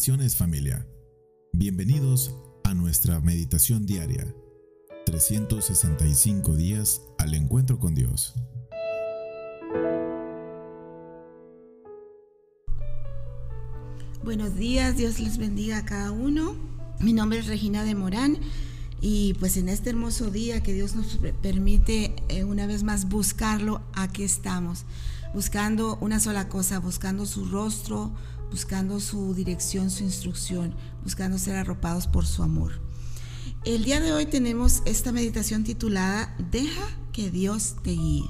Bendiciones familia. Bienvenidos a nuestra meditación diaria. 365 días al encuentro con Dios. Buenos días, Dios les bendiga a cada uno. Mi nombre es Regina de Morán y pues en este hermoso día que Dios nos permite eh, una vez más buscarlo, aquí estamos, buscando una sola cosa, buscando su rostro, buscando su dirección, su instrucción, buscando ser arropados por su amor. El día de hoy tenemos esta meditación titulada Deja que Dios te guíe.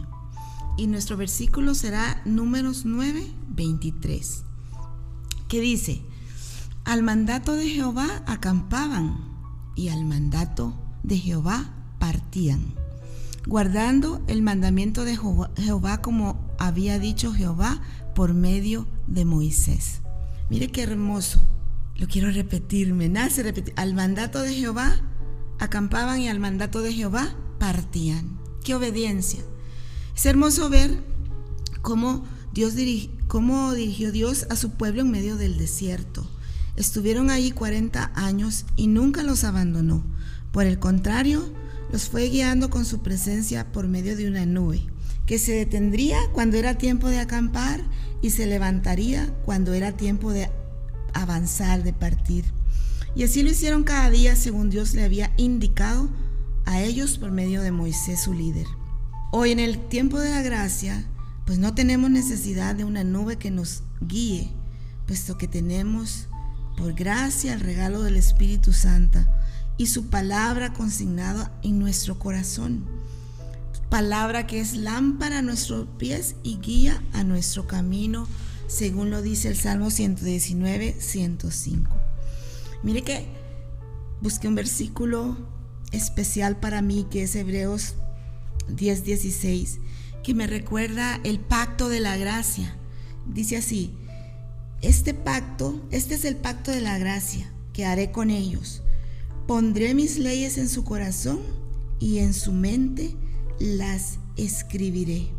Y nuestro versículo será números 9, 23, que dice, al mandato de Jehová acampaban y al mandato de Jehová partían, guardando el mandamiento de Jehová como había dicho Jehová por medio de Moisés. Mire qué hermoso. Lo quiero repetir, me nace repetir. Al mandato de Jehová acampaban y al mandato de Jehová partían. Qué obediencia. Es hermoso ver cómo Dios cómo dirigió Dios a su pueblo en medio del desierto. Estuvieron ahí 40 años y nunca los abandonó. Por el contrario, los fue guiando con su presencia por medio de una nube, que se detendría cuando era tiempo de acampar y se levantaría cuando era tiempo de avanzar, de partir. Y así lo hicieron cada día según Dios le había indicado a ellos por medio de Moisés su líder. Hoy en el tiempo de la gracia, pues no tenemos necesidad de una nube que nos guíe, puesto que tenemos por gracia el regalo del Espíritu Santo y su palabra consignada en nuestro corazón palabra que es lámpara a nuestros pies y guía a nuestro camino, según lo dice el Salmo 119, 105. Mire que busqué un versículo especial para mí, que es Hebreos 10, 16, que me recuerda el pacto de la gracia. Dice así, este pacto, este es el pacto de la gracia que haré con ellos. Pondré mis leyes en su corazón y en su mente las escribiré.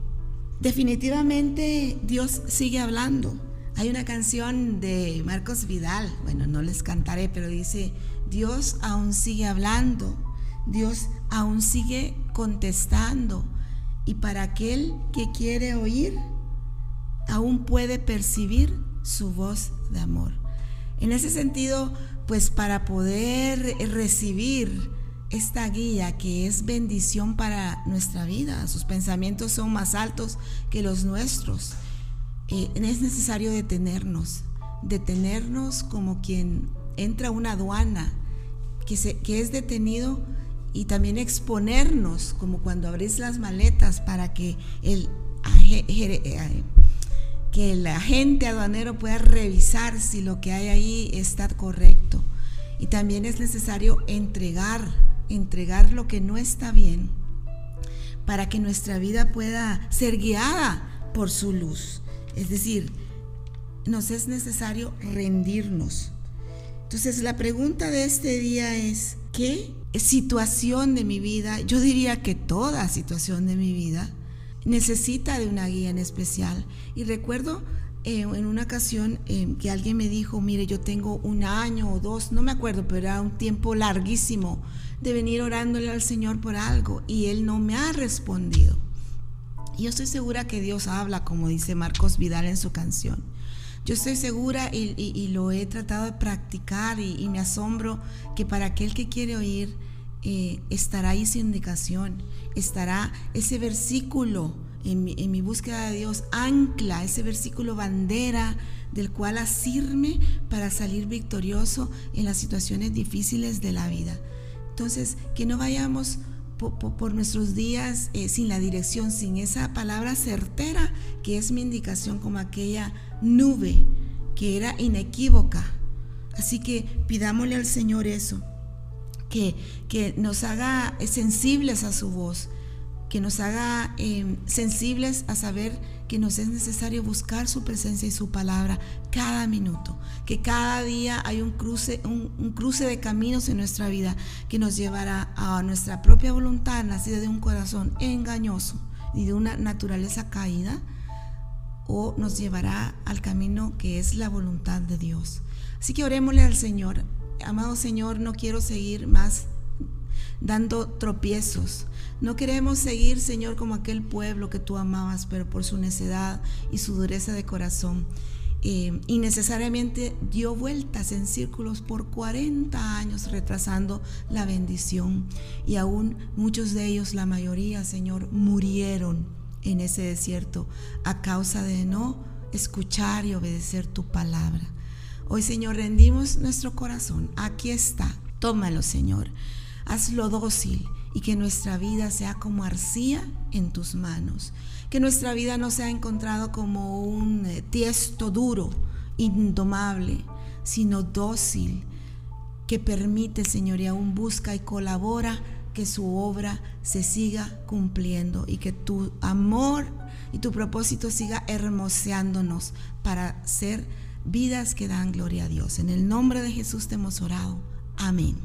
Definitivamente Dios sigue hablando. Hay una canción de Marcos Vidal, bueno, no les cantaré, pero dice, Dios aún sigue hablando, Dios aún sigue contestando. Y para aquel que quiere oír, aún puede percibir su voz de amor. En ese sentido, pues para poder recibir esta guía que es bendición para nuestra vida. Sus pensamientos son más altos que los nuestros. Eh, es necesario detenernos, detenernos como quien entra a una aduana, que, se, que es detenido y también exponernos como cuando abrís las maletas para que el, eh, que el agente aduanero pueda revisar si lo que hay ahí está correcto. Y también es necesario entregar entregar lo que no está bien para que nuestra vida pueda ser guiada por su luz. Es decir, nos es necesario rendirnos. Entonces la pregunta de este día es, ¿qué situación de mi vida, yo diría que toda situación de mi vida, necesita de una guía en especial? Y recuerdo eh, en una ocasión eh, que alguien me dijo, mire, yo tengo un año o dos, no me acuerdo, pero era un tiempo larguísimo de venir orándole al Señor por algo y Él no me ha respondido. Y yo estoy segura que Dios habla, como dice Marcos Vidal en su canción. Yo estoy segura y, lo he tratado de practicar y, me asombro que para aquel que quiere oír eh, estará ahí su indicación, estará ese versículo en mi, en mi, búsqueda de Dios, ancla ese versículo bandera del cual asirme para salir victorioso en las situaciones difíciles de la vida. Entonces, que no vayamos por, nuestros días eh, sin la dirección, sin esa palabra certera que es mi indicación como aquella nube que era inequívoca. Así que pidámosle al Señor eso, que, nos haga sensibles a su voz, que nos haga em, sensibles a saber que nos es necesario buscar su presencia y su palabra cada minuto, que cada día hay un cruce, un, cruce de caminos en nuestra vida que nos llevará a nuestra propia voluntad nacida de un corazón engañoso y de una naturaleza caída, o nos llevará al camino que es la voluntad de Dios. Así que orémosle al Señor. Amado Señor, no quiero seguir más dando tropiezos. No queremos seguir, Señor, como aquel pueblo que tú amabas, pero por su necedad y su dureza de corazón. Eh, innecesariamente dio vueltas en círculos por 40 años retrasando la bendición. Y aún muchos de ellos, la mayoría, Señor, murieron en ese desierto a causa de no escuchar y obedecer tu palabra. Hoy, Señor, rendimos nuestro corazón. Aquí está. Tómalo, Señor. Hazlo dócil y que nuestra vida sea como arcilla en tus manos. Que nuestra vida no sea encontrado como un eh, tiesto duro, indomable, sino dócil, que permite, Señor, y aún busca y colabora que su obra se siga cumpliendo y que tu amor y tu propósito siga hermoseándonos para ser vidas que dan gloria a Dios. En el nombre de Jesús te hemos orado. Amén.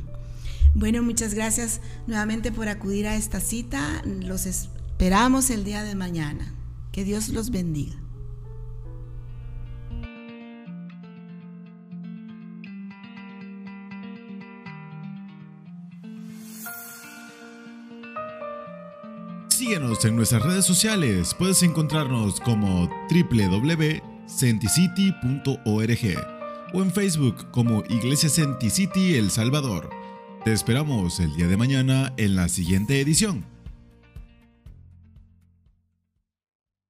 Bueno, muchas gracias nuevamente por acudir a esta cita. Los esperamos el día de mañana. Que Dios los bendiga. Síguenos en nuestras redes sociales. Puedes encontrarnos como www.centicity.org o en Facebook como Iglesia Centicity El Salvador. Te esperamos el día de mañana en la siguiente edición.